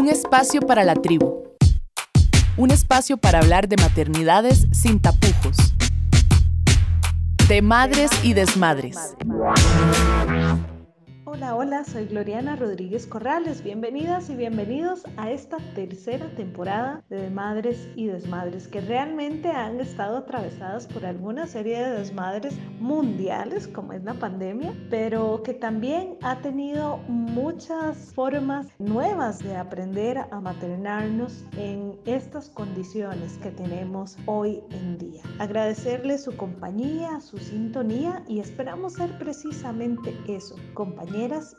Un espacio para la tribu. Un espacio para hablar de maternidades sin tapujos. De madres y desmadres. Hola, hola, soy Gloriana Rodríguez Corrales. Bienvenidas y bienvenidos a esta tercera temporada de Madres y Desmadres que realmente han estado atravesadas por alguna serie de desmadres mundiales como es la pandemia, pero que también ha tenido muchas formas nuevas de aprender a maternarnos en estas condiciones que tenemos hoy en día. Agradecerle su compañía, su sintonía y esperamos ser precisamente eso,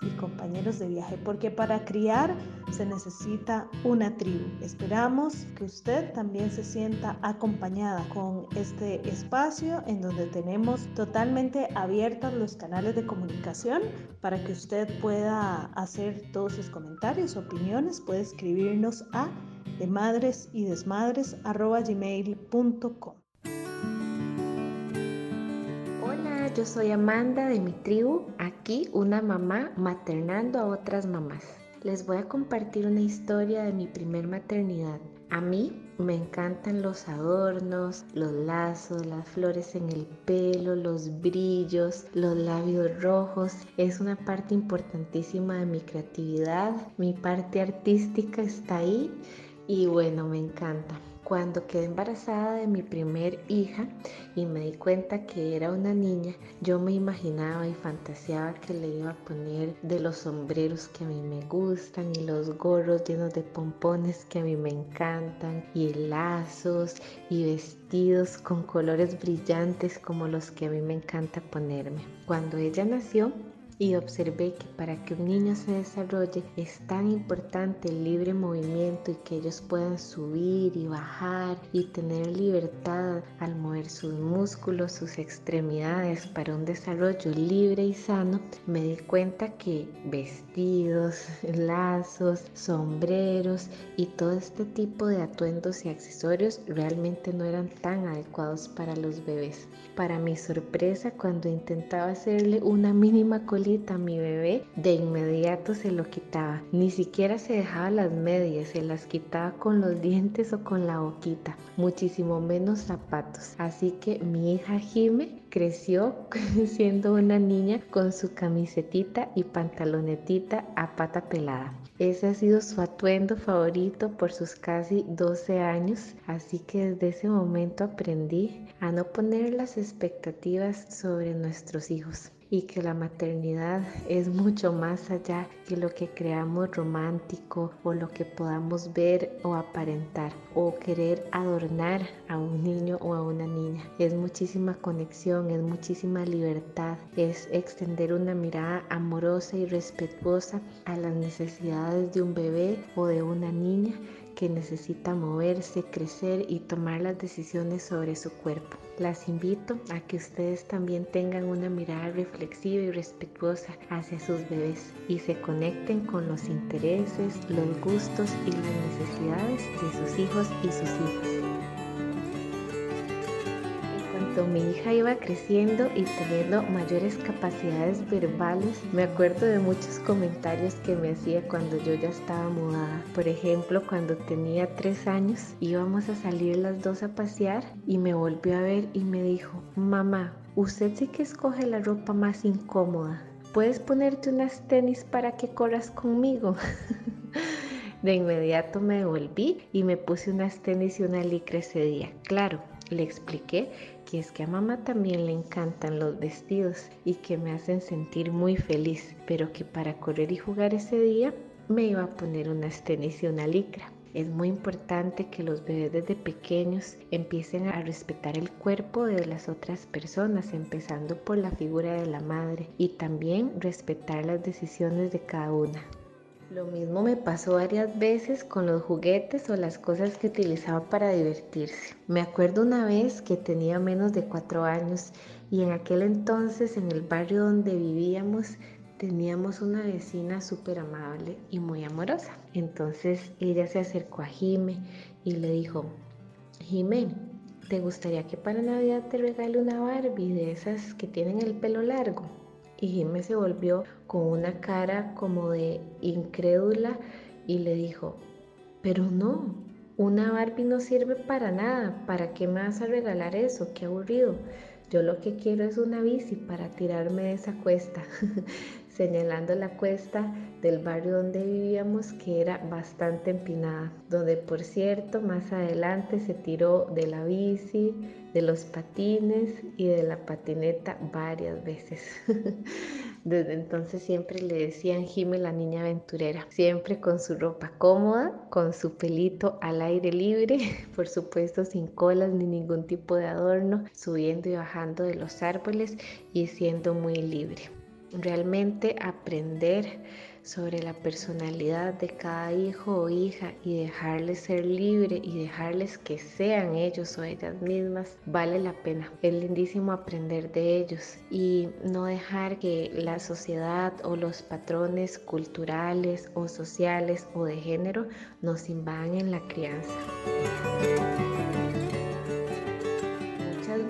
y compañeros de viaje, porque para criar se necesita una tribu. Esperamos que usted también se sienta acompañada con este espacio en donde tenemos totalmente abiertos los canales de comunicación para que usted pueda hacer todos sus comentarios, opiniones, puede escribirnos a de madres y desmadres gmail.com. yo soy Amanda de mi tribu, aquí una mamá maternando a otras mamás. Les voy a compartir una historia de mi primer maternidad. A mí me encantan los adornos, los lazos, las flores en el pelo, los brillos, los labios rojos. Es una parte importantísima de mi creatividad. Mi parte artística está ahí y bueno, me encanta. Cuando quedé embarazada de mi primer hija y me di cuenta que era una niña, yo me imaginaba y fantaseaba que le iba a poner de los sombreros que a mí me gustan y los gorros llenos de pompones que a mí me encantan y lazos y vestidos con colores brillantes como los que a mí me encanta ponerme. Cuando ella nació, y observé que para que un niño se desarrolle es tan importante el libre movimiento y que ellos puedan subir y bajar y tener libertad al mover sus músculos, sus extremidades para un desarrollo libre y sano, me di cuenta que vestidos, lazos, sombreros y todo este tipo de atuendos y accesorios realmente no eran tan adecuados para los bebés. Para mi sorpresa, cuando intentaba hacerle una mínima colita, mi bebé, de inmediato se lo quitaba. Ni siquiera se dejaba las medias, se las quitaba con los dientes o con la boquita, muchísimo menos zapatos. Así que mi hija Jime creció siendo una niña con su camisetita y pantalonetita a pata pelada. Ese ha sido su atuendo favorito por sus casi 12 años, así que desde ese momento aprendí a no poner las expectativas sobre nuestros hijos y que la maternidad es mucho más allá que lo que creamos romántico o lo que podamos ver o aparentar o querer adornar a un niño o a una niña. Es muchísima conexión, es muchísima libertad, es extender una mirada amorosa y respetuosa a las necesidades de un bebé o de una niña que necesita moverse, crecer y tomar las decisiones sobre su cuerpo. Las invito a que ustedes también tengan una mirada reflexiva y respetuosa hacia sus bebés y se conecten con los intereses, los gustos y las necesidades de sus hijos y sus hijas mi hija iba creciendo y teniendo mayores capacidades verbales, me acuerdo de muchos comentarios que me hacía cuando yo ya estaba mudada. Por ejemplo, cuando tenía tres años, íbamos a salir las dos a pasear y me volvió a ver y me dijo, mamá, usted sí que escoge la ropa más incómoda. ¿Puedes ponerte unas tenis para que corras conmigo? De inmediato me devolví y me puse unas tenis y una licra ese día. Claro, le expliqué que es que a mamá también le encantan los vestidos y que me hacen sentir muy feliz, pero que para correr y jugar ese día me iba a poner unas tenis y una licra. Es muy importante que los bebés desde pequeños empiecen a respetar el cuerpo de las otras personas, empezando por la figura de la madre y también respetar las decisiones de cada una. Lo mismo me pasó varias veces con los juguetes o las cosas que utilizaba para divertirse. Me acuerdo una vez que tenía menos de cuatro años y en aquel entonces en el barrio donde vivíamos teníamos una vecina súper amable y muy amorosa. Entonces ella se acercó a Jime y le dijo, Jime, ¿te gustaría que para Navidad te regale una Barbie de esas que tienen el pelo largo? Y Jiménez se volvió con una cara como de incrédula y le dijo, Pero no, una Barbie no sirve para nada. ¿Para qué me vas a regalar eso? Qué aburrido. Yo lo que quiero es una bici para tirarme de esa cuesta, señalando la cuesta del barrio donde vivíamos que era bastante empinada, donde por cierto más adelante se tiró de la bici, de los patines y de la patineta varias veces. Desde entonces siempre le decían Jime la niña aventurera, siempre con su ropa cómoda, con su pelito al aire libre, por supuesto sin colas ni ningún tipo de adorno, subiendo y bajando de los árboles y siendo muy libre. Realmente aprender sobre la personalidad de cada hijo o hija y dejarles ser libre y dejarles que sean ellos o ellas mismas, vale la pena. Es lindísimo aprender de ellos y no dejar que la sociedad o los patrones culturales o sociales o de género nos invadan en la crianza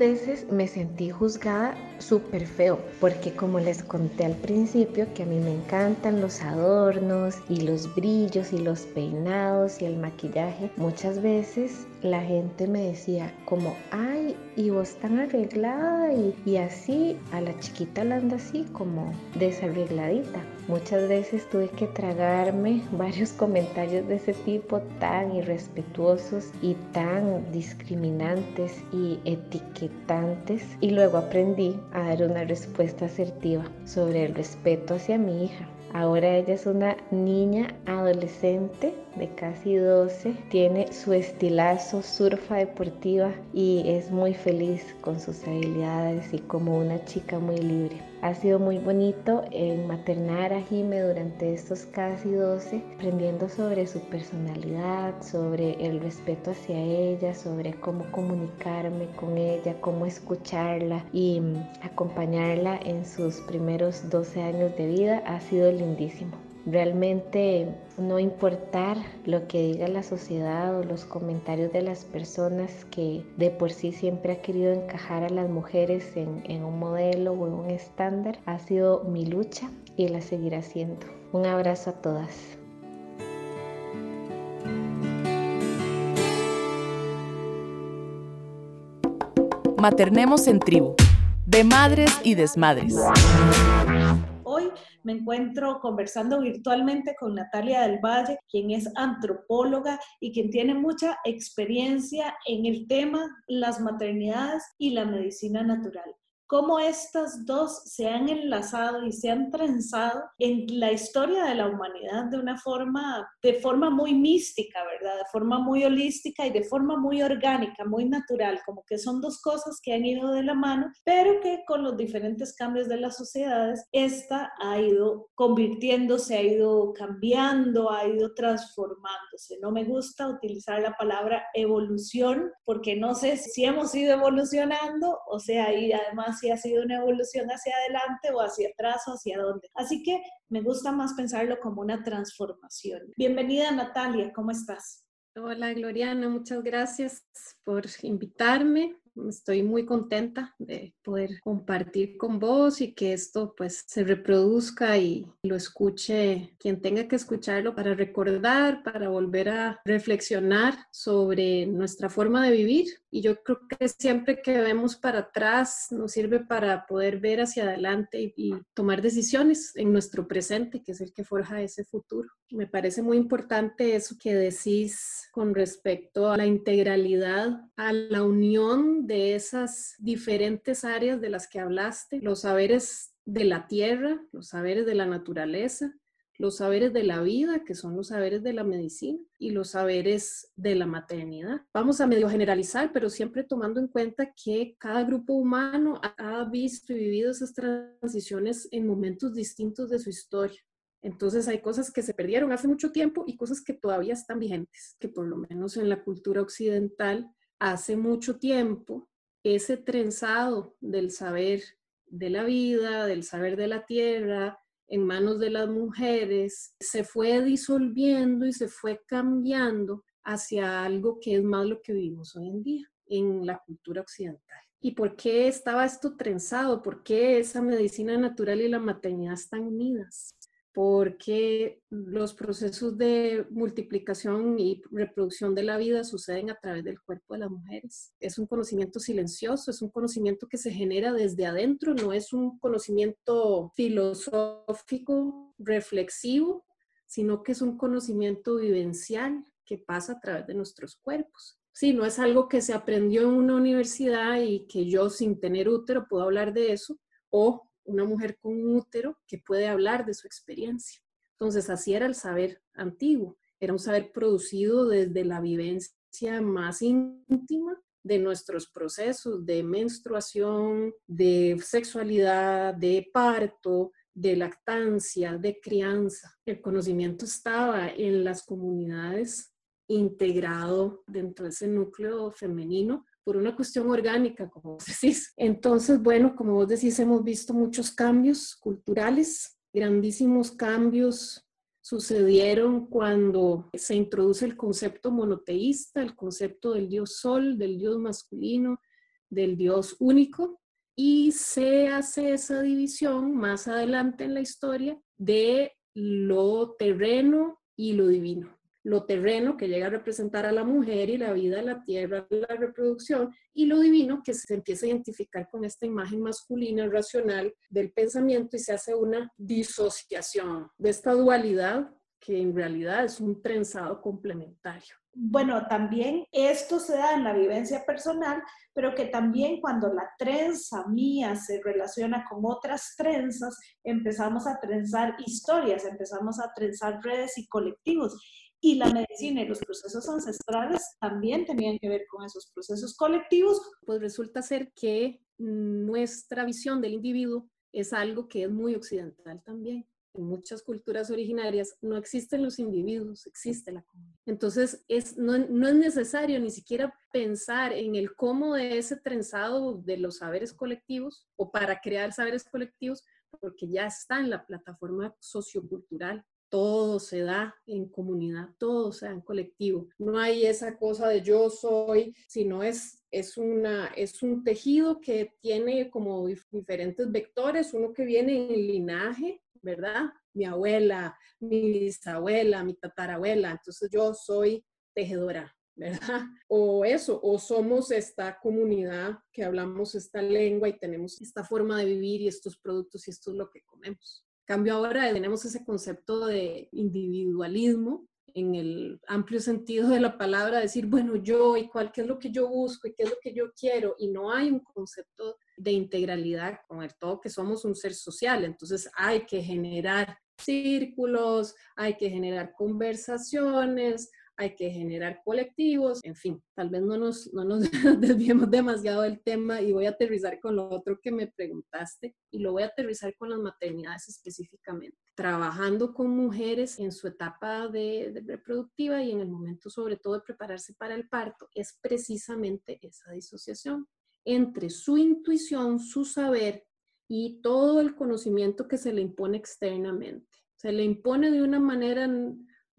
veces me sentí juzgada súper feo, porque como les conté al principio que a mí me encantan los adornos y los brillos y los peinados y el maquillaje, muchas veces la gente me decía como, ay, y vos tan arreglada y, y así, a la chiquita la anda así como desarregladita. Muchas veces tuve que tragarme varios comentarios de ese tipo tan irrespetuosos y tan discriminantes y etiquetantes y luego aprendí a dar una respuesta asertiva sobre el respeto hacia mi hija. Ahora ella es una niña adolescente de casi 12, tiene su estilazo, surfa deportiva y es muy feliz con sus habilidades y como una chica muy libre. Ha sido muy bonito en maternar a Jime durante estos casi 12, aprendiendo sobre su personalidad, sobre el respeto hacia ella, sobre cómo comunicarme con ella, cómo escucharla y acompañarla en sus primeros 12 años de vida. Ha sido Realmente no importar lo que diga la sociedad o los comentarios de las personas que de por sí siempre ha querido encajar a las mujeres en, un modelo o en un estándar, ha sido mi lucha y la seguirá siendo. Un abrazo a todas. Maternemos en tribu, de madres y desmadres. Me encuentro conversando virtualmente con Natalia del Valle, quien es antropóloga y quien tiene mucha experiencia en el tema las maternidades y la medicina natural cómo estas dos se han enlazado y se han trenzado en la historia de la humanidad de una forma, de forma muy mística, ¿verdad? De forma muy holística y de forma muy orgánica, muy natural, como que son dos cosas que han ido de la mano, pero que con los diferentes cambios de las sociedades, esta ha ido convirtiéndose, ha ido cambiando, ha ido transformándose. No me gusta utilizar la palabra evolución porque no sé si hemos ido evolucionando o sea, y además si ha sido una evolución hacia adelante o hacia atrás o hacia dónde. Así que me gusta más pensarlo como una transformación. Bienvenida Natalia, ¿cómo estás? Hola Gloriana, muchas gracias por invitarme. Estoy muy contenta de poder compartir con vos y que esto pues se reproduzca y lo escuche quien tenga que escucharlo para recordar, para volver a reflexionar sobre nuestra forma de vivir. Y yo creo que siempre que vemos para atrás nos sirve para poder ver hacia adelante y, tomar decisiones en nuestro presente, que es el que forja ese futuro. Me parece muy importante eso que decís con respecto a la integralidad, a la unión de esas diferentes áreas de las que hablaste, los saberes de la tierra, los saberes de la naturaleza, los saberes de la vida, que son los saberes de la medicina, y los saberes de la maternidad. Vamos a medio generalizar, pero siempre tomando en cuenta que cada grupo humano ha visto y vivido esas transiciones en momentos distintos de su historia. Entonces hay cosas que se perdieron hace mucho tiempo y cosas que todavía están vigentes, que por lo menos en la cultura occidental hace mucho tiempo ese trenzado del saber de la vida, del saber de la tierra, en manos de las mujeres, se fue disolviendo y se fue cambiando hacia algo que es más lo que vivimos hoy en día en la cultura occidental. ¿Y por qué estaba esto trenzado? ¿Por qué esa medicina natural y la maternidad están unidas? Porque los procesos de multiplicación y reproducción de la vida suceden a través del cuerpo de las mujeres. Es un conocimiento silencioso, es un conocimiento que se genera desde adentro, no es un conocimiento filosófico, reflexivo, sino que es un conocimiento vivencial que pasa a través de nuestros cuerpos. Sí, no es algo que se aprendió en una universidad y que yo sin tener útero puedo hablar de eso, o una mujer con un útero que puede hablar de su experiencia. Entonces, así era el saber antiguo. Era un saber producido desde la vivencia más íntima de nuestros procesos de menstruación, de sexualidad, de parto, de lactancia, de crianza. El conocimiento estaba en las comunidades integrado dentro de ese núcleo femenino por una cuestión orgánica, como vos decís. Entonces, bueno, como vos decís, hemos visto muchos cambios culturales, grandísimos cambios sucedieron cuando se introduce el concepto monoteísta, el concepto del dios sol, del dios masculino, del dios único, y se hace esa división más adelante en la historia de lo terreno y lo divino lo terreno que llega a representar a la mujer y la vida, la tierra, la reproducción, y lo divino que se empieza a identificar con esta imagen masculina racional del pensamiento y se hace una disociación de esta dualidad que en realidad es un trenzado complementario. Bueno, también esto se da en la vivencia personal, pero que también cuando la trenza mía se relaciona con otras trenzas, empezamos a trenzar historias, empezamos a trenzar redes y colectivos. Y la medicina y los procesos ancestrales también tenían que ver con esos procesos colectivos. Pues resulta ser que nuestra visión del individuo es algo que es muy occidental también. En muchas culturas originarias no existen los individuos, existe la comunidad. Entonces, es, no, no es necesario ni siquiera pensar en el cómo de ese trenzado de los saberes colectivos o para crear saberes colectivos, porque ya está en la plataforma sociocultural todo se da en comunidad, todo se da en colectivo. No hay esa cosa de yo soy, sino es, es, una, es un tejido que tiene como diferentes vectores, uno que viene en linaje, ¿verdad? Mi abuela, mi bisabuela, mi tatarabuela, entonces yo soy tejedora, ¿verdad? O eso, o somos esta comunidad que hablamos esta lengua y tenemos esta forma de vivir y estos productos y esto es lo que comemos cambio ahora tenemos ese concepto de individualismo en el amplio sentido de la palabra, decir, bueno, yo y cuál, qué es lo que yo busco y qué es lo que yo quiero, y no hay un concepto de integralidad con el todo que somos un ser social, entonces hay que generar círculos, hay que generar conversaciones, hay que generar colectivos, en fin, tal vez no nos, no nos desviemos demasiado del tema y voy a aterrizar con lo otro que me preguntaste y lo voy a aterrizar con las maternidades específicamente. Trabajando con mujeres en su etapa de, de reproductiva y en el momento sobre todo de prepararse para el parto, es precisamente esa disociación entre su intuición, su saber y todo el conocimiento que se le impone externamente. Se le impone de una manera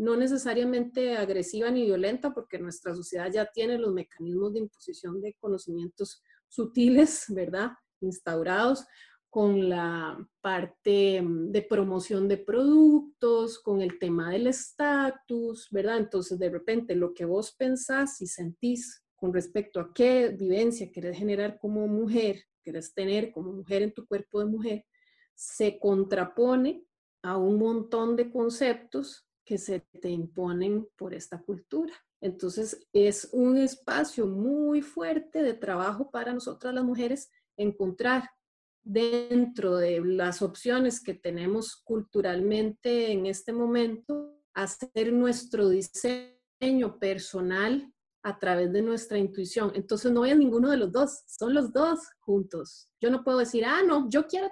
no necesariamente agresiva ni violenta, porque nuestra sociedad ya tiene los mecanismos de imposición de conocimientos sutiles, ¿verdad? Instaurados con la parte mm, de promoción de productos, con el tema del estatus, ¿verdad? Entonces, de repente, lo que vos pensás y sentís con respecto a qué vivencia querés generar como mujer, querés tener como mujer en tu cuerpo de mujer, se contrapone a un montón de conceptos que se te imponen por esta cultura. Entonces, es un espacio muy fuerte de trabajo para nosotras las mujeres encontrar dentro de las opciones que tenemos culturalmente en este momento, hacer nuestro diseño personal a través de nuestra intuición. Entonces no es ninguno de los dos, son los dos juntos. Yo no puedo decir, ah, no, yo quiero,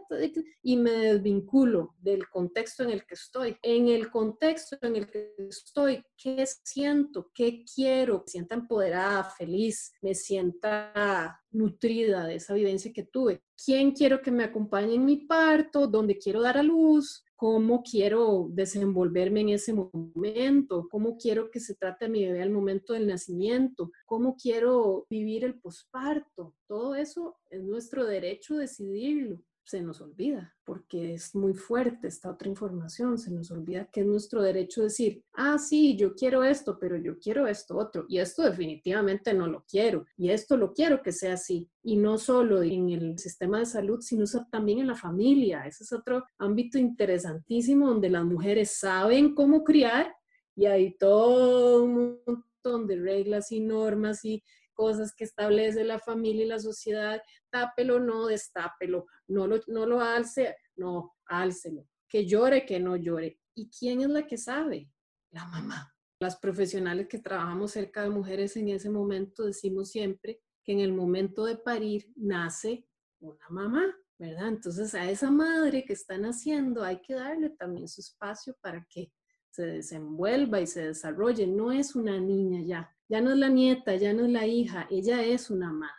y me desvinculo del contexto en el que estoy. En el contexto en el que estoy, ¿qué siento? ¿Qué quiero? Me sienta empoderada, feliz, me sienta nutrida de esa vivencia que tuve. ¿Quién quiero que me acompañe en mi parto? ¿Dónde quiero dar a luz? Cómo quiero desenvolverme en ese momento, cómo quiero que se trate a mi bebé al momento del nacimiento, cómo quiero vivir el posparto. Todo eso es nuestro derecho decidirlo. Se nos olvida, porque es muy fuerte esta otra información, se nos olvida que es nuestro derecho decir, ah, sí, yo quiero esto, pero yo quiero esto otro, y esto definitivamente no lo quiero, y esto lo quiero que sea así, y no solo en el sistema de salud, sino también en la familia. Ese es otro ámbito interesantísimo donde las mujeres saben cómo criar y hay todo un montón de reglas y normas y cosas que establece la familia y la sociedad, tápelo, no destápelo, no lo, no lo alce, no, álcelo, que llore, que no llore. ¿Y quién es la que sabe? La mamá. Las profesionales que trabajamos cerca de mujeres en ese momento decimos siempre que en el momento de parir nace una mamá, ¿verdad? Entonces a esa madre que está naciendo hay que darle también su espacio para que se desenvuelva y se desarrolle. No es una niña ya, ya no es la nieta, ya no es la hija, ella es una madre.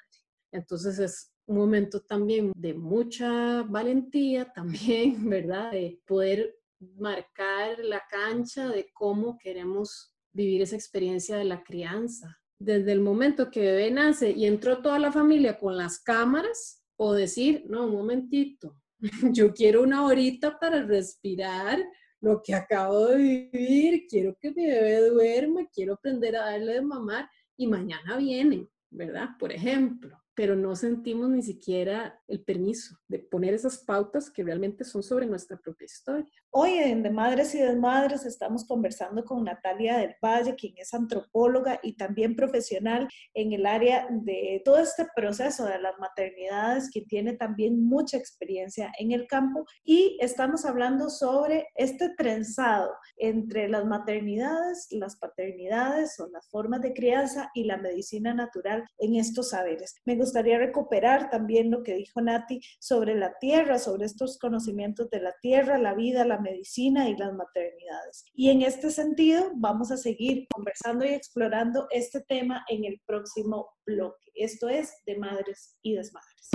Entonces es un momento también de mucha valentía, también, ¿verdad? De poder marcar la cancha de cómo queremos vivir esa experiencia de la crianza. Desde el momento que bebé nace y entró toda la familia con las cámaras, o decir, no, un momentito, yo quiero una horita para respirar, lo que acabo de vivir, quiero que mi bebé duerma, quiero aprender a darle de mamar y mañana vienen, ¿verdad? Por ejemplo pero no sentimos ni siquiera el permiso de poner esas pautas que realmente son sobre nuestra propia historia. Hoy en De Madres y Desmadres estamos conversando con Natalia del Valle, quien es antropóloga y también profesional en el área de todo este proceso de las maternidades, que tiene también mucha experiencia en el campo. Y estamos hablando sobre este trenzado entre las maternidades, las paternidades o las formas de crianza y la medicina natural en estos saberes. Me gustaría recuperar también lo que dijo Nati sobre la tierra, sobre estos conocimientos de la tierra, la vida, la medicina y las maternidades. Y en este sentido, vamos a seguir conversando y explorando este tema en el próximo bloque. Esto es de madres y desmadres.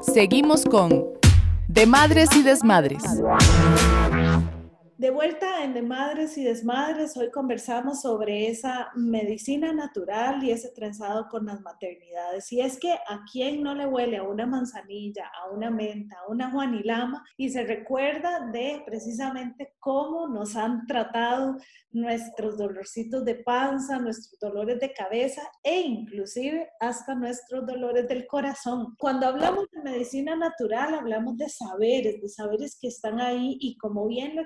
Seguimos con De Madres y Desmadres. De vuelta en De Madres y Desmadres, hoy conversamos sobre esa medicina natural y ese trenzado con las maternidades. Y es que a quién no le huele a una manzanilla, a una menta, a una juanilama y se recuerda de precisamente cómo nos han tratado nuestros dolorcitos de panza, nuestros dolores de cabeza e inclusive hasta nuestros dolores del corazón. Cuando hablamos de medicina natural, hablamos de saberes, de saberes que están ahí y como bien lo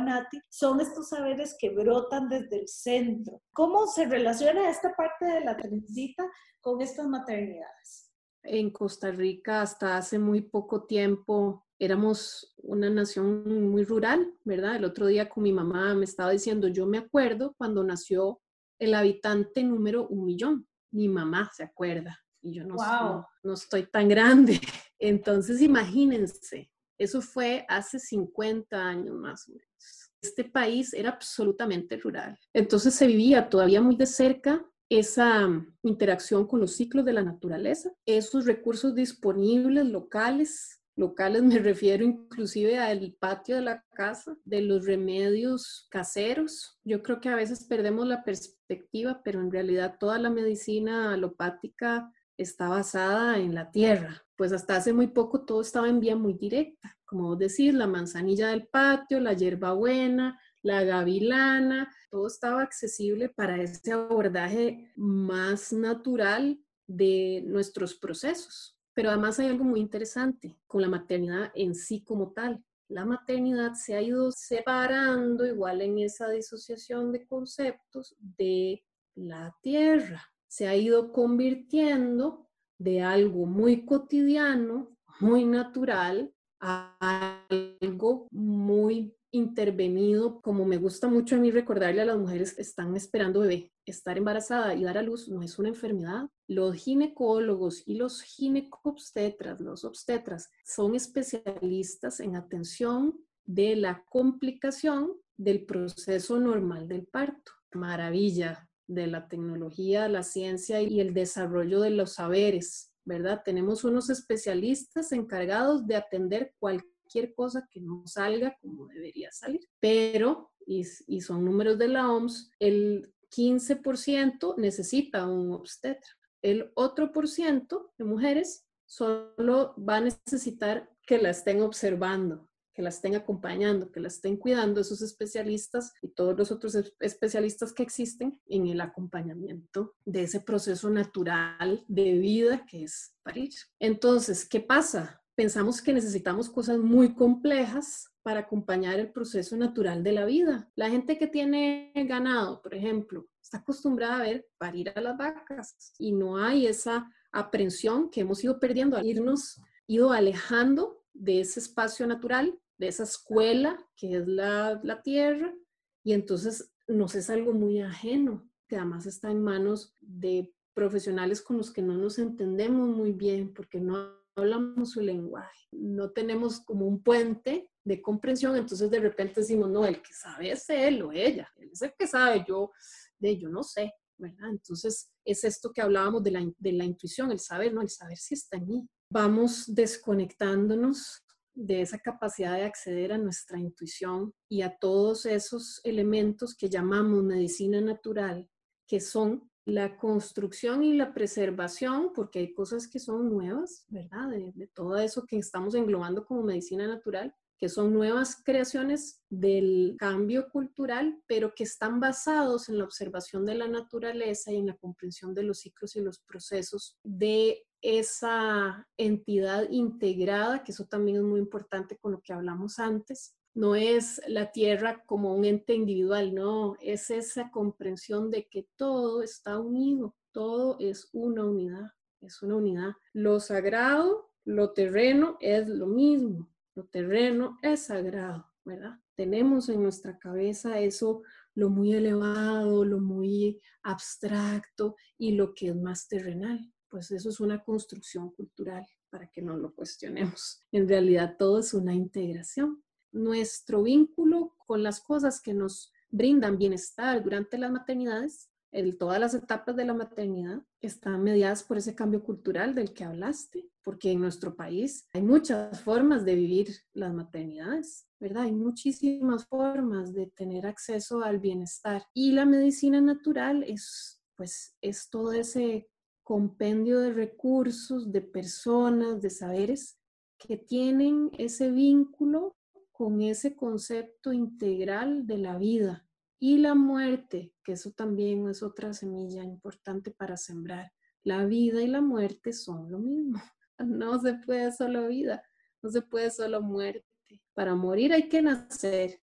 Nati, son estos saberes que brotan desde el centro. ¿Cómo se relaciona esta parte de la trencita con estas maternidades? En Costa Rica hasta hace muy poco tiempo éramos una nación muy rural, ¿verdad? El otro día con mi mamá me estaba diciendo, yo me acuerdo cuando nació el habitante número un millón. Mi mamá se acuerda y yo no, no, estoy tan grande. Entonces, imagínense, eso fue hace 50 años más o menos. Este país era absolutamente rural. Entonces se vivía todavía muy de cerca esa interacción con los ciclos de la naturaleza, esos recursos disponibles locales locales me refiero inclusive al patio de la casa, de los remedios caseros. Yo creo que a veces perdemos la perspectiva, pero en realidad toda la medicina alopática está basada en la tierra. Pues hasta hace muy poco todo estaba en vía muy directa, como decir, la manzanilla del patio, la hierbabuena, la gavilana, todo estaba accesible para ese abordaje más natural de nuestros procesos. Pero además hay algo muy interesante con la maternidad en sí como tal. La maternidad se ha ido separando igual en esa disociación de conceptos de la tierra. Se ha ido convirtiendo de algo muy cotidiano, muy natural, a algo muy intervenido, como me gusta mucho a mí recordarle a las mujeres que están esperando bebé, estar embarazada y dar a luz no es una enfermedad. Los ginecólogos y los ginecobstetras, los obstetras, son especialistas en atención de la complicación del proceso normal del parto. Maravilla de la tecnología, la ciencia y el desarrollo de los saberes, ¿verdad? Tenemos unos especialistas encargados de atender cualquier cosa que no salga como debería salir. Pero, y, y son números de la OMS, el 15% necesita un obstetra. El otro por ciento de mujeres solo va a necesitar que la estén observando, que la estén acompañando, que la estén cuidando esos especialistas y todos los otros especialistas que existen en el acompañamiento de ese proceso natural de vida que es parir. Entonces, ¿qué pasa? Pensamos que necesitamos cosas muy complejas para acompañar el proceso natural de la vida. La gente que tiene ganado, por ejemplo, está acostumbrada a ver parir a las vacas y no hay esa aprensión que hemos ido perdiendo al irnos, ido alejando de ese espacio natural de esa escuela que es la, la tierra y entonces nos es algo muy ajeno, que además está en manos de profesionales con los que no nos entendemos muy bien porque no hablamos su lenguaje, no tenemos como un puente de comprensión, entonces de repente decimos, no, el que sabe es él o ella, él es el que sabe, yo, de yo no sé, ¿verdad? Entonces es esto que hablábamos de la, de la intuición, el saber, ¿no? El saber si está en mí. Vamos desconectándonos de esa capacidad de acceder a nuestra intuición y a todos esos elementos que llamamos medicina natural, que son la construcción y la preservación, porque hay cosas que son nuevas, ¿verdad? De, todo eso que estamos englobando como medicina natural, que son nuevas creaciones del cambio cultural, pero que están basados en la observación de la naturaleza y en la comprensión de los ciclos y los procesos de esa entidad integrada, que eso también es muy importante con lo que hablamos antes. No es la tierra como un ente individual, no, es esa comprensión de que todo está unido, todo es una unidad, es una unidad. Lo sagrado, lo terreno es lo mismo, lo terreno es sagrado, ¿verdad? Tenemos en nuestra cabeza eso, lo muy elevado, lo muy abstracto y lo que es más terrenal pues eso es una construcción cultural para que no lo cuestionemos. En realidad todo es una integración. Nuestro vínculo con las cosas que nos brindan bienestar durante las maternidades, en todas las etapas de la maternidad, están mediadas por ese cambio cultural del que hablaste, porque en nuestro país hay muchas formas de vivir las maternidades, ¿verdad? Hay muchísimas formas de tener acceso al bienestar y la medicina natural es pues es todo ese compendio de recursos, de personas, de saberes que tienen ese vínculo con ese concepto integral de la vida y la muerte, que eso también es otra semilla importante para sembrar. La vida y la muerte son lo mismo. No se puede solo vida, no se puede solo muerte. Para morir hay que nacer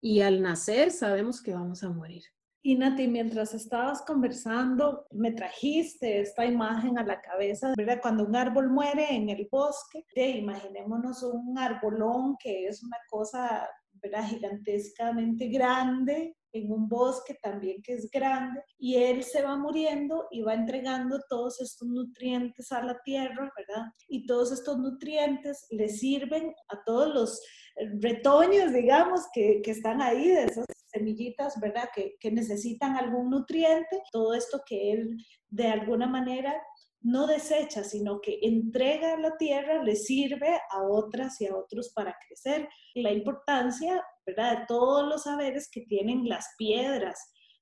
y al nacer sabemos que vamos a morir. Y Nati, mientras estabas conversando, me trajiste esta imagen a la cabeza, ¿verdad? Cuando un árbol muere en el bosque, imaginémonos un arbolón que es una cosa, ¿verdad? Gigantescamente grande, en un bosque también que es grande, y él se va muriendo y va entregando todos estos nutrientes a la tierra, ¿verdad? Y todos estos nutrientes le sirven a todos los retoños, digamos, que, que están ahí de esas semillitas, ¿verdad? Que, que necesitan algún nutriente, todo esto que él de alguna manera no desecha, sino que entrega a la tierra, le sirve a otras y a otros para crecer. La importancia, ¿verdad?, de todos los saberes que tienen las piedras,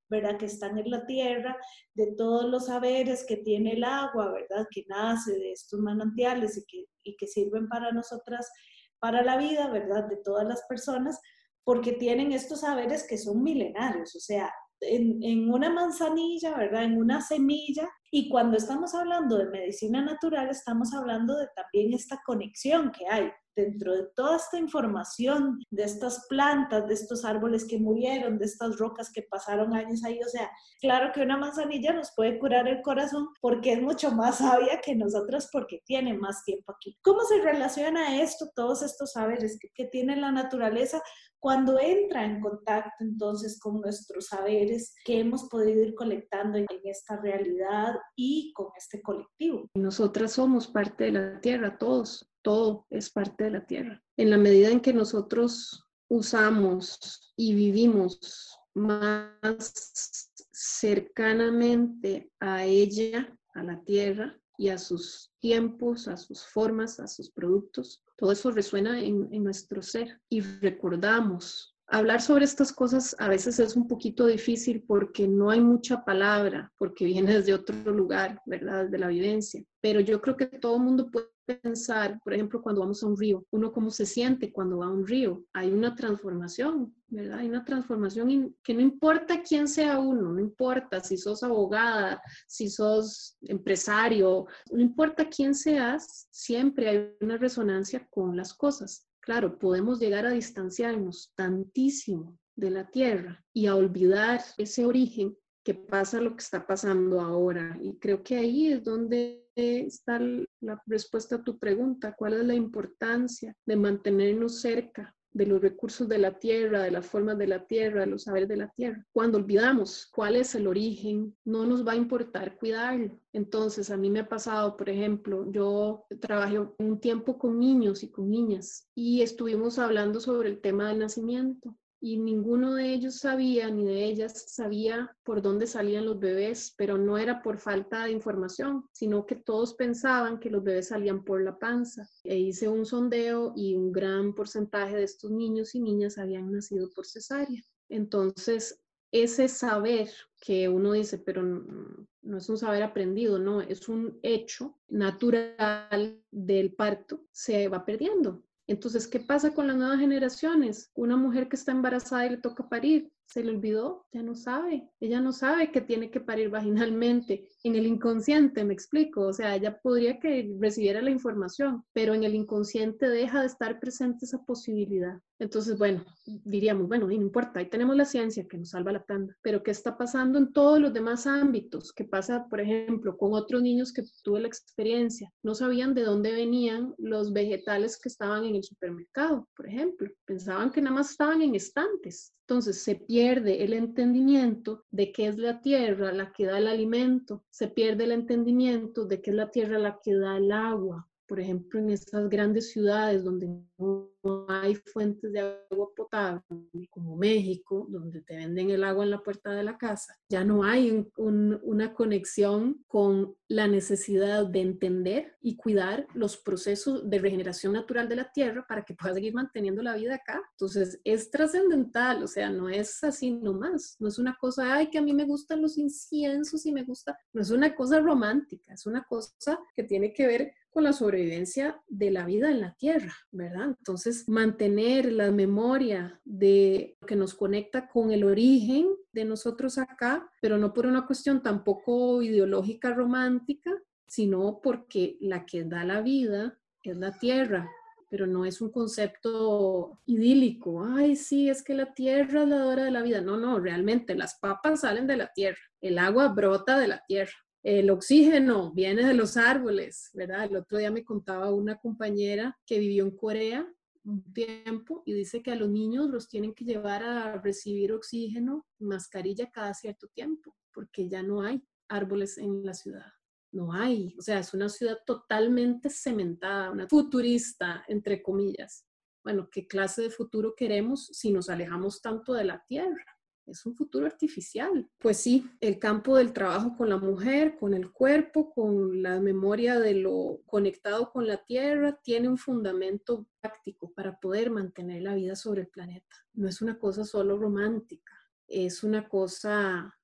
¿verdad?, que están en la tierra, de todos los saberes que tiene el agua, ¿verdad?, que nace de estos manantiales y que, y que sirven para nosotras, para la vida, ¿verdad?, de todas las personas, porque tienen estos saberes que son milenarios, o sea, en, una manzanilla, ¿verdad? En una semilla. Y cuando estamos hablando de medicina natural, estamos hablando de también esta conexión que hay dentro de toda esta información de estas plantas, de estos árboles que murieron, de estas rocas que pasaron años ahí. O sea, claro que una manzanilla nos puede curar el corazón porque es mucho más sabia que nosotros porque tiene más tiempo aquí. ¿Cómo se relaciona esto, todos estos saberes que, que tiene la naturaleza cuando entra en contacto entonces con nuestros saberes que hemos podido ir colectando en esta realidad y con este colectivo. Nosotras somos parte de la tierra, todos, todo es parte de la tierra. En la medida en que nosotros usamos y vivimos más cercanamente a ella, a la tierra y a sus tiempos, a sus formas, a sus productos, todo eso resuena en, nuestro ser y recordamos hablar sobre estas cosas a veces es un poquito difícil porque no hay mucha palabra, porque viene desde otro lugar, ¿verdad? De la vivencia. Pero yo creo que todo el mundo puede pensar, por ejemplo, cuando vamos a un río, uno cómo se siente cuando va a un río. Hay una transformación, ¿verdad? Hay una transformación que no importa quién sea uno, no importa si sos abogada, si sos empresario, no importa quién seas, siempre hay una resonancia con las cosas. Claro, podemos llegar a distanciarnos tantísimo de la tierra y a olvidar ese origen que pasa lo que está pasando ahora. Y creo que ahí es donde está la respuesta a tu pregunta, cuál es la importancia de mantenernos cerca de los recursos de la tierra, de las formas de la tierra, de los saberes de la tierra. Cuando olvidamos cuál es el origen, no nos va a importar cuidarlo. Entonces, a mí me ha pasado, por ejemplo, yo trabajé un tiempo con niños y con niñas y estuvimos hablando sobre el tema del nacimiento y ninguno de ellos sabía, ni de ellas sabía por dónde salían los bebés, pero no era por falta de información, sino que todos pensaban que los bebés salían por la panza. E hice un sondeo y un gran porcentaje de estos niños y niñas habían nacido por cesárea. Entonces, ese saber que uno dice, pero no es un saber aprendido, no, es un hecho natural del parto, se va perdiendo. Entonces, ¿qué pasa con las nuevas generaciones? Una mujer que está embarazada y le toca parir, se le olvidó, ya no sabe, ella no sabe que tiene que parir vaginalmente, en el inconsciente, me explico, o sea, ella podría que recibiera la información, pero en el inconsciente deja de estar presente esa posibilidad. Entonces, bueno, diríamos, bueno, no importa, ahí tenemos la ciencia que nos salva la tanda, pero ¿qué está pasando en todos los demás ámbitos? ¿Qué pasa, por ejemplo, con otros niños que tuve la experiencia? No sabían de dónde venían los vegetales que estaban en el supermercado, por ejemplo. Pensaban que nada más estaban en estantes. Entonces se pierde el entendimiento de qué es la tierra la que da el alimento, se pierde el entendimiento de qué es la tierra la que da el agua. Por ejemplo, en estas grandes ciudades donde no hay fuentes de agua potable, como México, donde te venden el agua en la puerta de la casa, ya no hay una conexión con la necesidad de entender y cuidar los procesos de regeneración natural de la tierra para que pueda seguir manteniendo la vida acá. Entonces, es trascendental, o sea, no es así nomás, no es una cosa, ay, que a mí me gustan los inciensos y me gusta, no es una cosa romántica, es una cosa que tiene que ver con la sobrevivencia de la vida en la tierra, ¿verdad? Entonces, mantener la memoria de lo que nos conecta con el origen de nosotros acá, pero no por una cuestión tampoco ideológica romántica, sino porque la que da la vida es la tierra, pero no es un concepto idílico. Ay, sí, es que la tierra es la hora de la vida. No, no, realmente las papas salen de la tierra, el agua brota de la tierra. El oxígeno viene de los árboles, ¿verdad? El otro día me contaba una compañera que vivió en Corea un tiempo y dice que a los niños los tienen que llevar a recibir oxígeno, mascarilla cada cierto tiempo, porque ya no hay árboles en la ciudad. No hay, o sea, es una ciudad totalmente cementada, una futurista, entre comillas. Bueno, ¿qué clase de futuro queremos si nos alejamos tanto de la tierra? Es un futuro artificial. Pues sí, el campo del trabajo con la mujer, con el cuerpo, con la memoria de lo conectado con la tierra, tiene un fundamento práctico para poder mantener la vida sobre el planeta. No es una cosa solo romántica, es una cosa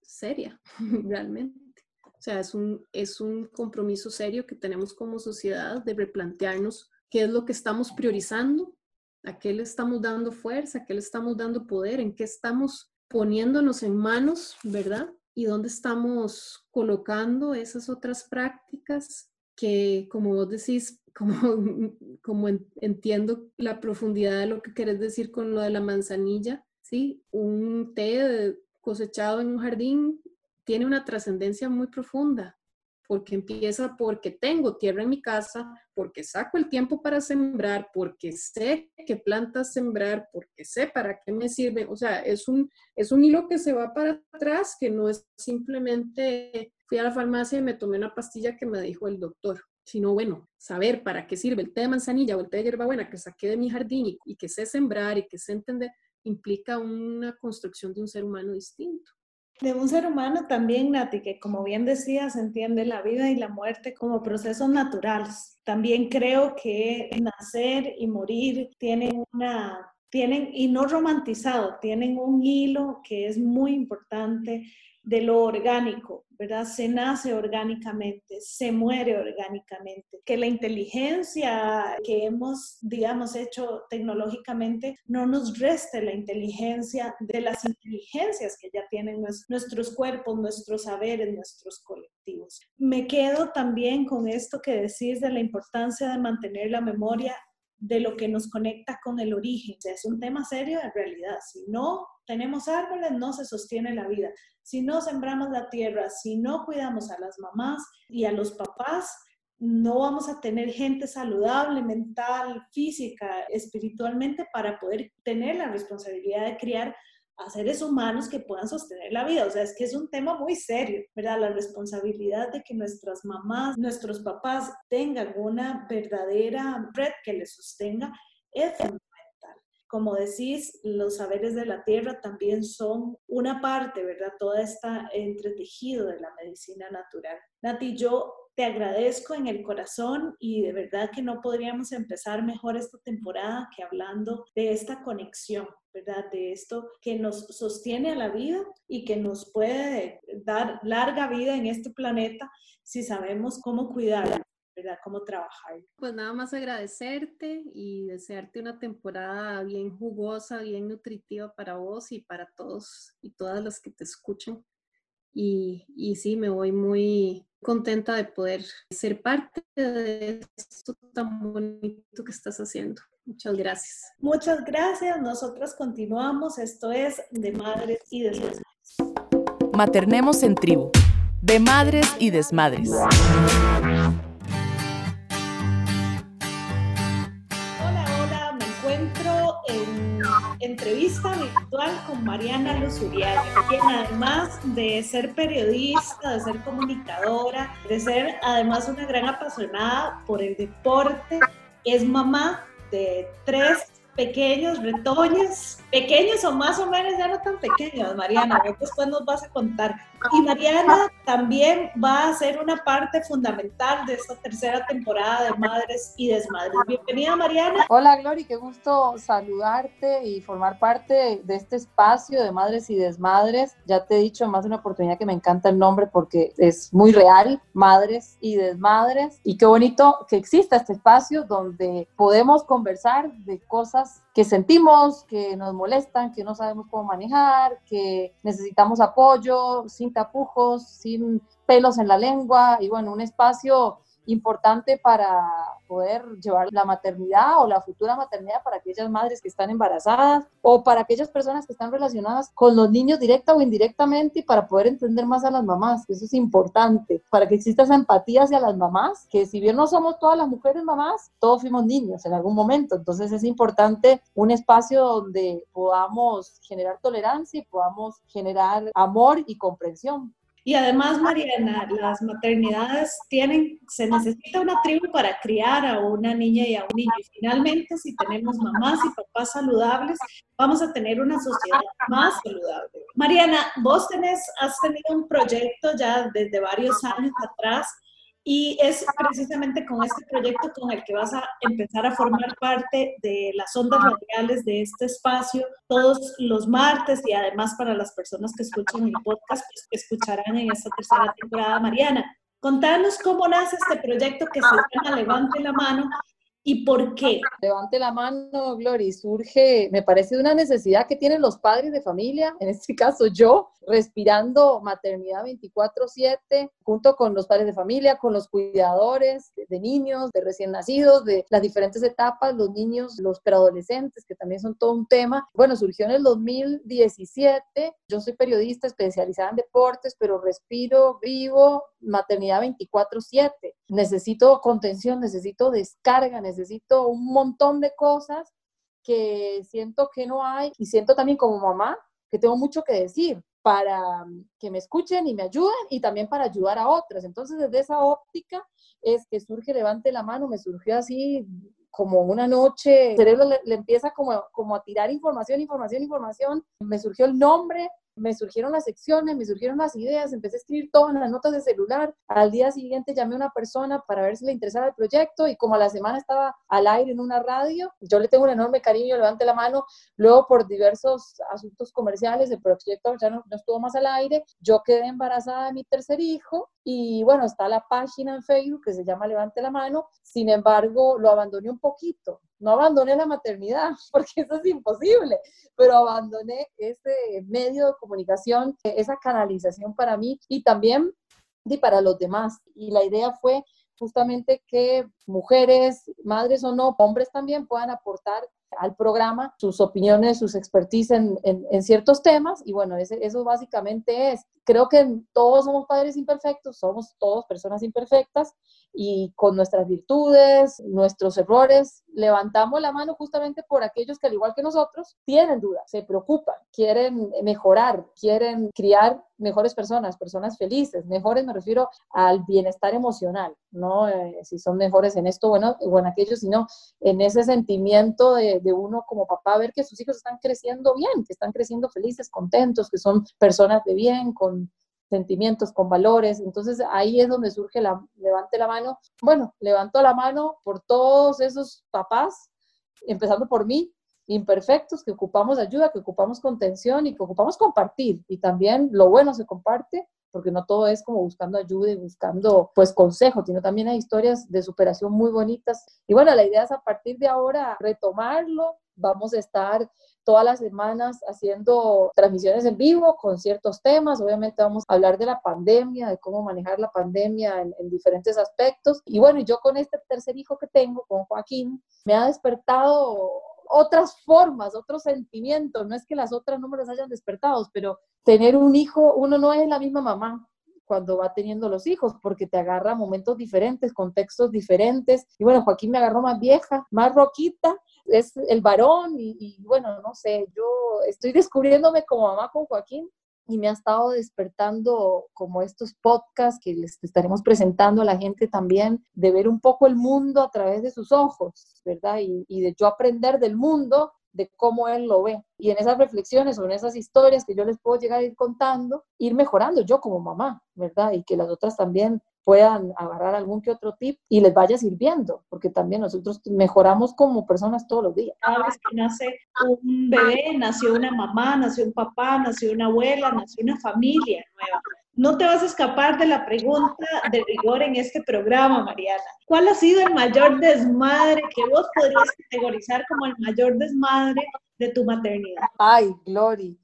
seria, realmente. O sea, es un, es un compromiso serio que tenemos como sociedad de replantearnos qué es lo que estamos priorizando ¿A qué le estamos dando fuerza? ¿A qué le estamos dando poder? ¿En qué estamos poniéndonos en manos, verdad? ¿Y dónde estamos colocando esas otras prácticas que, como vos decís, como, como entiendo la profundidad de lo que querés decir con lo de la manzanilla, ¿sí? Un té cosechado en un jardín tiene una trascendencia muy profunda porque empieza porque tengo tierra en mi casa, porque saco el tiempo para sembrar, porque sé qué plantas sembrar, porque sé para qué me sirve. O sea, es un, es un hilo que se va para atrás, que no es simplemente fui a la farmacia y me tomé una pastilla que me dijo el doctor sino bueno, saber para qué sirve el té de manzanilla o el té de hierbabuena que saqué de mi jardín y, y que sé sembrar y que sé entender, implica una construcción de un ser humano distinto de un ser humano también, Nati, que como bien decías, entiende la vida y la muerte como procesos naturales. También creo que nacer y morir tienen una tienen, y no romantizado, tienen un hilo que es muy importante de lo orgánico, ¿verdad? Se nace orgánicamente, se muere orgánicamente, que la inteligencia que hemos, digamos, hecho tecnológicamente no nos reste la inteligencia de las inteligencias que ya tienen nuestros cuerpos, nuestros saberes, nuestros colectivos. Me quedo también con esto que decís de la importancia de mantener la memoria de lo que nos conecta con el origen. Es un tema serio en realidad. Si no tenemos árboles, no se sostiene la vida. Si no sembramos la tierra, si no cuidamos a las mamás y a los papás, no vamos a tener gente saludable, mental, física, espiritualmente para poder tener la responsabilidad de criar a seres humanos que puedan sostener la vida. O sea, es que es un tema muy serio, ¿verdad? La responsabilidad de que nuestras mamás, nuestros papás tengan una verdadera red que les sostenga es fundamental. Como decís, los saberes de la tierra también son una parte, ¿verdad? Toda esta entretejido de la medicina natural. Nati, yo te agradezco en el corazón y de verdad que no podríamos empezar mejor esta temporada que hablando de esta conexión, ¿verdad? De esto que nos sostiene a la vida y que nos puede dar larga vida en este planeta si sabemos cómo cuidarla. ¿Verdad? Cómo trabajar. Pues nada más agradecerte y desearte una temporada bien jugosa, bien nutritiva para vos y para todos y todas las que te escuchan. Y, y sí, me voy muy contenta de poder ser parte de esto tan bonito que estás haciendo. Muchas gracias. Muchas gracias. Nosotras continuamos. Esto es De Madres y Desmadres. Maternemos en tribu. De Madres y Desmadres. Entrevista virtual con Mariana Luzuriaga, quien además de ser periodista, de ser comunicadora, de ser además una gran apasionada por el deporte, es mamá de tres pequeños retoños, pequeños o más o menos ya no tan pequeños, Mariana, después nos vas a contar. Y Mariana también va a ser una parte fundamental de esta tercera temporada de Madres y Desmadres. Bienvenida, Mariana. Hola, Glory, qué gusto saludarte y formar parte de este espacio de Madres y Desmadres. Ya te he dicho más de una oportunidad que me encanta el nombre porque es muy real, Madres y Desmadres. Y qué bonito que exista este espacio donde podemos conversar de cosas que sentimos, que nos molestan, que no sabemos cómo manejar, que necesitamos apoyo, sin tapujos, sin pelos en la lengua y bueno, un espacio importante para poder llevar la maternidad o la futura maternidad para aquellas madres que están embarazadas o para aquellas personas que están relacionadas con los niños directa o indirectamente y para poder entender más a las mamás, eso es importante, para que exista esa empatía hacia las mamás, que si bien no somos todas las mujeres mamás, todos fuimos niños en algún momento, entonces es importante un espacio donde podamos generar tolerancia y podamos generar amor y comprensión. Y además, Mariana, las maternidades tienen, se necesita una tribu para criar a una niña y a un niño. Y finalmente, si tenemos mamás y papás saludables, vamos a tener una sociedad más saludable. Mariana, vos tenés, has tenido un proyecto ya desde varios años atrás y es precisamente con este proyecto con el que vas a empezar a formar parte de las ondas radiales de este espacio todos los martes y además para las personas que escuchan el podcast, pues escucharán en esta tercera temporada. Mariana, contanos cómo nace este proyecto que se llama Levante la Mano ¿Y por qué? Levante la mano, Glory. Surge, me parece, una necesidad que tienen los padres de familia, en este caso yo, respirando maternidad 24/7, junto con los padres de familia, con los cuidadores de, niños, de recién nacidos, de las diferentes etapas, los niños, los preadolescentes, que también son todo un tema. Bueno, surgió en el 2017. Yo soy periodista especializada en deportes, pero respiro, vivo maternidad 24/7. Necesito contención, necesito descarga, necesito un montón de cosas que siento que no hay y siento también como mamá que tengo mucho que decir para que me escuchen y me ayuden y también para ayudar a otras. Entonces, desde esa óptica es que surge Levante la mano, me surgió así como una noche, el cerebro le, empieza como, como a tirar información, información, información. Me surgió el nombre, me surgieron las secciones, me surgieron las ideas, empecé a escribir todo en las notas de celular. Al día siguiente llamé a una persona para ver si le interesaba el proyecto y como a la semana estaba al aire en una radio, yo le tengo un enorme cariño, levante la mano. Luego, por diversos asuntos comerciales, el proyecto ya no, no estuvo más al aire. Yo quedé embarazada de mi tercer hijo y bueno, está la página en Facebook que se llama Levante la mano. Sin embargo, lo abandoné un poquito. No abandoné la maternidad, porque eso es imposible, pero abandoné ese medio de comunicación, esa canalización para mí y también y para los demás. Y la idea fue justamente que mujeres, madres o no, hombres también puedan aportar al programa sus opiniones, sus expertise en, ciertos temas y bueno, eso básicamente es. Creo que todos somos padres imperfectos, somos todos personas imperfectas y con nuestras virtudes, nuestros errores, levantamos la mano justamente por aquellos que al igual que nosotros tienen dudas, se preocupan, quieren mejorar, quieren criar mejores personas, personas felices, mejores me refiero al bienestar emocional, no eh, si son mejores en esto bueno, o en aquello, sino en ese sentimiento de, de uno como papá, ver que sus hijos están creciendo bien, que están creciendo felices, contentos, que son personas de bien, con sentimientos, con valores. Entonces ahí es donde surge la, levante la mano. Bueno, levanto la mano por todos esos papás, empezando por mí, imperfectos, que ocupamos ayuda, que ocupamos contención y que ocupamos compartir. Y también lo bueno se comparte, porque no todo es como buscando ayuda y buscando pues consejo, sino también hay historias de superación muy bonitas. Y bueno, la idea es a partir de ahora retomarlo. Vamos a estar todas las semanas haciendo transmisiones en vivo con ciertos temas. Obviamente vamos a hablar de la pandemia, de cómo manejar la pandemia en, en, diferentes aspectos. Y bueno, yo con este tercer hijo que tengo, con Joaquín, me ha despertado otras formas, otros sentimientos. No es que las otras no me las hayan despertado, pero tener un hijo, uno no es la misma mamá cuando va teniendo los hijos, porque te agarra momentos diferentes, contextos diferentes. Y bueno, Joaquín me agarró más vieja, más roquita, es el varón y, bueno, no sé, yo estoy descubriéndome como mamá con Joaquín y me ha estado despertando como estos podcasts que les estaremos presentando a la gente también, de ver un poco el mundo a través de sus ojos, ¿verdad? Y, y de yo aprender del mundo de cómo él lo ve. Y en esas reflexiones o en esas historias que yo les puedo llegar a ir contando, ir mejorando yo como mamá, ¿verdad? Y que las otras también puedan agarrar algún que otro tip y les vaya sirviendo, porque también nosotros mejoramos como personas todos los días. Cada vez que nace un bebé, nació una mamá, nació un papá, nació una abuela, nació una familia nueva. No te vas a escapar de la pregunta de rigor en este programa, Mariana. ¿Cuál ha sido el mayor desmadre que vos podrías categorizar como el mayor desmadre de tu maternidad? Ay, Glory,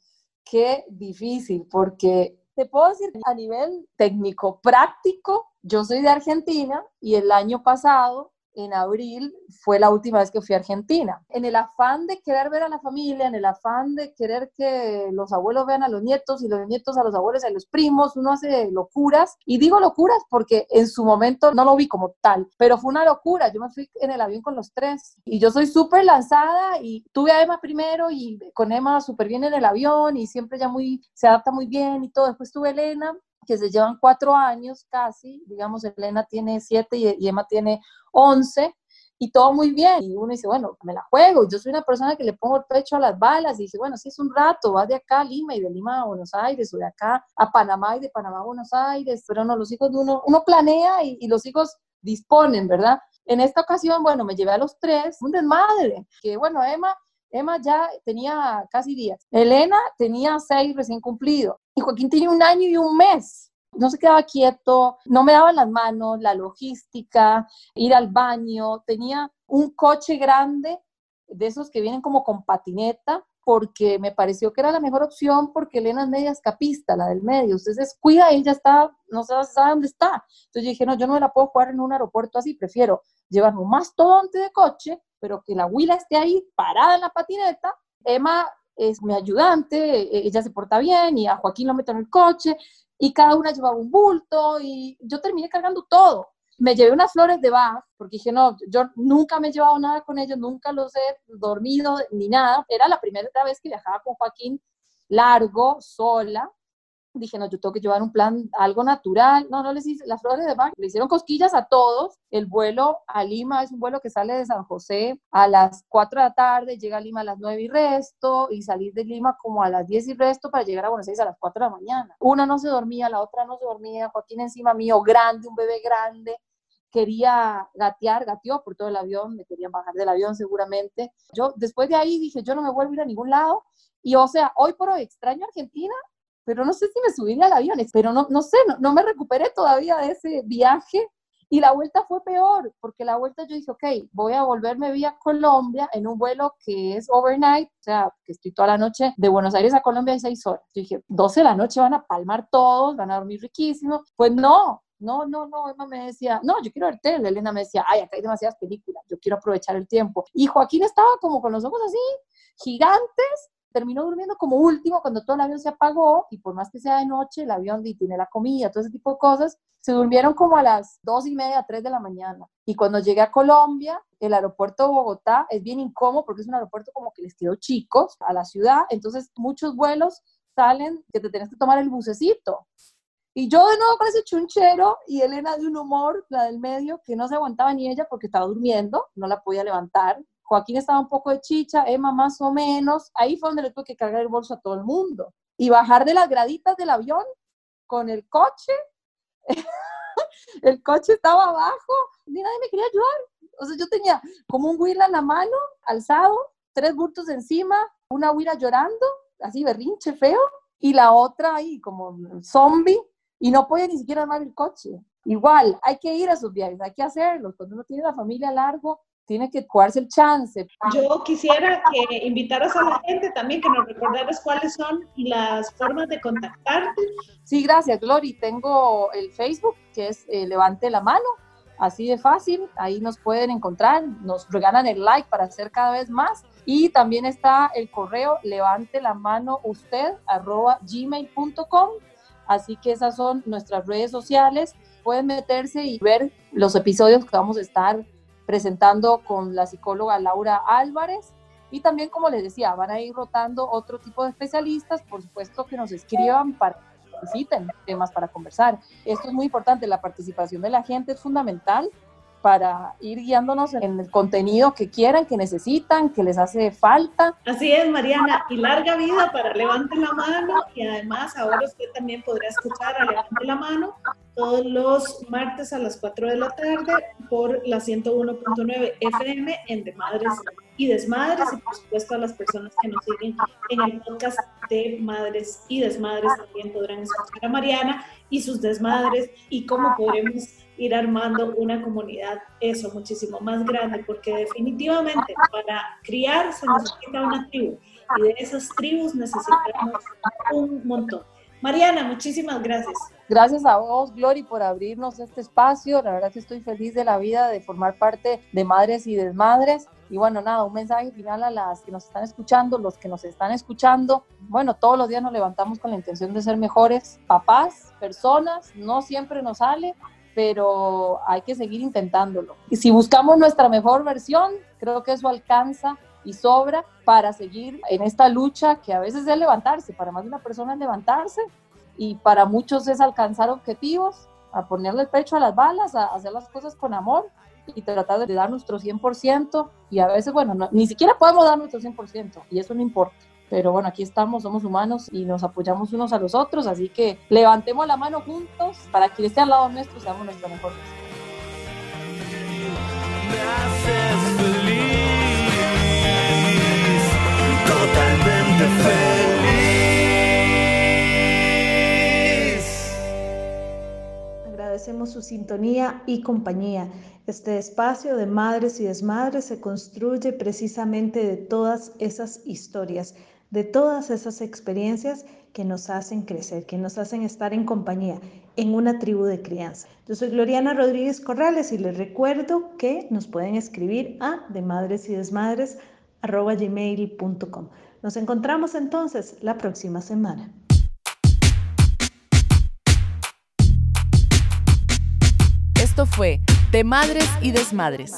qué difícil, porque te puedo decir a nivel técnico, práctico, yo soy de Argentina y el año pasado en abril fue la última vez que fui a Argentina. En el afán de querer ver a la familia, en el afán de querer que los abuelos vean a los nietos y los nietos a los abuelos y a los primos, uno hace locuras. Y digo locuras porque en su momento no lo vi como tal, pero fue una locura. Yo me fui en el avión con los tres y yo soy súper lanzada y tuve a Emma primero y con Emma súper bien en el avión y siempre ya muy, se adapta muy bien y todo. Después tuve Elena que se llevan cuatro años casi, digamos, Elena tiene siete y, Emma tiene once, y todo muy bien. Y uno dice, bueno, me la juego. Yo soy una persona que le pongo el pecho a las balas y dice, bueno, si es un rato, vas de acá a Lima y de Lima a Buenos Aires, o de acá a Panamá y de Panamá a Buenos Aires, pero no, los hijos de uno, uno planea y, y los hijos disponen, ¿verdad? En esta ocasión, bueno, me llevé a los tres, un desmadre, que bueno, Emma Emma ya tenía casi días. Elena tenía seis recién cumplidos. Y Joaquín tenía un año y un mes. No se quedaba quieto, no me daban las manos, la logística, ir al baño. Tenía un coche grande, de esos que vienen como con patineta, porque me pareció que era la mejor opción porque Elena es media escapista, la del medio. Entonces, cuida, ella está, no sé sabe dónde está. Entonces dije, no, yo no me la puedo jugar en un aeropuerto así, prefiero llevarme un mastodonte de coche pero que la huila esté ahí parada en la patineta. Emma es mi ayudante, e-, ella se porta bien y a Joaquín lo meto en el coche y cada una llevaba un bulto y yo terminé cargando todo. Me llevé unas flores de Bach porque dije, no, yo nunca me he llevado nada con ellos, nunca los he dormido ni nada. Era la primera vez que viajaba con Joaquín largo, sola. dije, no, yo tengo que llevar un plan, algo natural. No, no les hice, las flores de Bach le hicieron cosquillas a todos. El vuelo a Lima es un vuelo que sale de San José a las 4 de la tarde, llega a Lima a las 9 y resto, y salir de Lima como a las 10 y resto para llegar a Buenos Aires a las 4 de la mañana. Una no se dormía, la otra no se dormía, Joaquín encima mío, grande, un bebé grande quería gatear, gateó por todo el avión, me querían bajar del avión seguramente. Yo después de ahí dije, yo no me vuelvo a ir a ningún lado. Y o sea, hoy por hoy extraño Argentina, pero no sé si me subiría al avión, pero no, no sé, no, no me recuperé todavía de ese viaje. Y la vuelta fue peor, porque la vuelta yo dije, ok, voy a volverme vía Colombia en un vuelo que es overnight, o sea, que estoy toda la noche de Buenos Aires a Colombia en seis horas. Yo dije, 12 de la noche van a palmar todos, van a dormir riquísimo. Pues no, no, no, no, Emma me decía, no, yo quiero ver tele. Elena me decía, ay, acá hay demasiadas películas, yo quiero aprovechar el tiempo. Y Joaquín estaba como con los ojos así, gigantes, terminó durmiendo como último cuando todo el avión se apagó y por más que sea de noche, el avión tiene la comida, todo ese tipo de cosas, se durmieron como a las dos y media, tres de la mañana. Y cuando llegué a Colombia, el aeropuerto de Bogotá es bien incómodo porque es un aeropuerto como que les quedó chicos a la ciudad, entonces muchos vuelos salen que te tienes que tomar el bucecito. Y yo de nuevo con ese chunchero y Elena de un humor, la del medio, que no se aguantaba ni ella porque estaba durmiendo, no la podía levantar. Joaquín estaba un poco de chicha, Emma más o menos. Ahí fue donde le tuve que cargar el bolso a todo el mundo. Y bajar de las graditas del avión con el coche. el coche estaba abajo, ni nadie me quería ayudar. O sea, yo tenía como un huila en la mano, alzado, tres bultos encima, una huila llorando, así berrinche feo, y la otra ahí como zombie, y no podía ni siquiera armar el coche. Igual, hay que ir a sus viajes, hay que hacerlos. Cuando uno tiene la familia largo, tiene que jugarse el chance. Yo quisiera que invitaras a la gente también, que nos recordaras cuáles son las formas de contactarte. Sí, gracias, Glory. Tengo el Facebook, que es eh, Levante la Mano, así de fácil. Ahí nos pueden encontrar, nos regalan el like para hacer cada vez más. Y también está el correo levante la mano usted arroba gmail.com. Así que esas son nuestras redes sociales. Pueden meterse y ver los episodios que vamos a estar presentando con la psicóloga Laura Álvarez. Y también, como les decía, van a ir rotando otro tipo de especialistas, por supuesto que nos escriban para que necesiten temas para conversar. Esto es muy importante, la participación de la gente es fundamental para ir guiándonos en el contenido que quieran, que necesitan, que les hace falta. Así es, Mariana, y larga vida para Levante la Mano, y además ahora usted también podrá escuchar a Levante la Mano todos los martes a las 4 de la tarde por la 101.9 FM en De Madres y Desmadres, y por supuesto a las personas que nos siguen en el podcast de Madres y Desmadres también podrán escuchar a Mariana y sus desmadres y cómo podremos ir armando una comunidad, eso, muchísimo más grande, porque definitivamente para criar se necesita una tribu y de esas tribus necesitamos un montón. Mariana, muchísimas gracias. Gracias a vos, Glory, por abrirnos este espacio. La verdad que estoy feliz de la vida de formar parte de Madres y Desmadres. Y bueno, nada, un mensaje final a las que nos están escuchando, los que nos están escuchando. Bueno, todos los días nos levantamos con la intención de ser mejores papás, personas. No siempre nos sale, pero hay que seguir intentándolo. Y si buscamos nuestra mejor versión, creo que eso alcanza y sobra para seguir en esta lucha que a veces es levantarse, para más de una persona es levantarse y para muchos es alcanzar objetivos, a ponerle el pecho a las balas, a hacer las cosas con amor y tratar de dar nuestro 100% y a veces, bueno, ni siquiera podemos dar nuestro 100% y eso no importa. Pero bueno, aquí estamos, somos humanos y nos apoyamos unos a los otros, así que levantemos la mano juntos para que esté al lado nuestro seamos nuestra mejor totalmente feliz. Agradecemos su sintonía y compañía. Este espacio de madres y desmadres se construye precisamente de todas esas historias de todas esas experiencias que nos hacen crecer, que nos hacen estar en compañía, en una tribu de crianza. Yo soy Gloriana Rodríguez Corrales y les recuerdo que nos pueden escribir a de y desmadres. Nos encontramos entonces la próxima semana. Esto fue De Madres y Desmadres.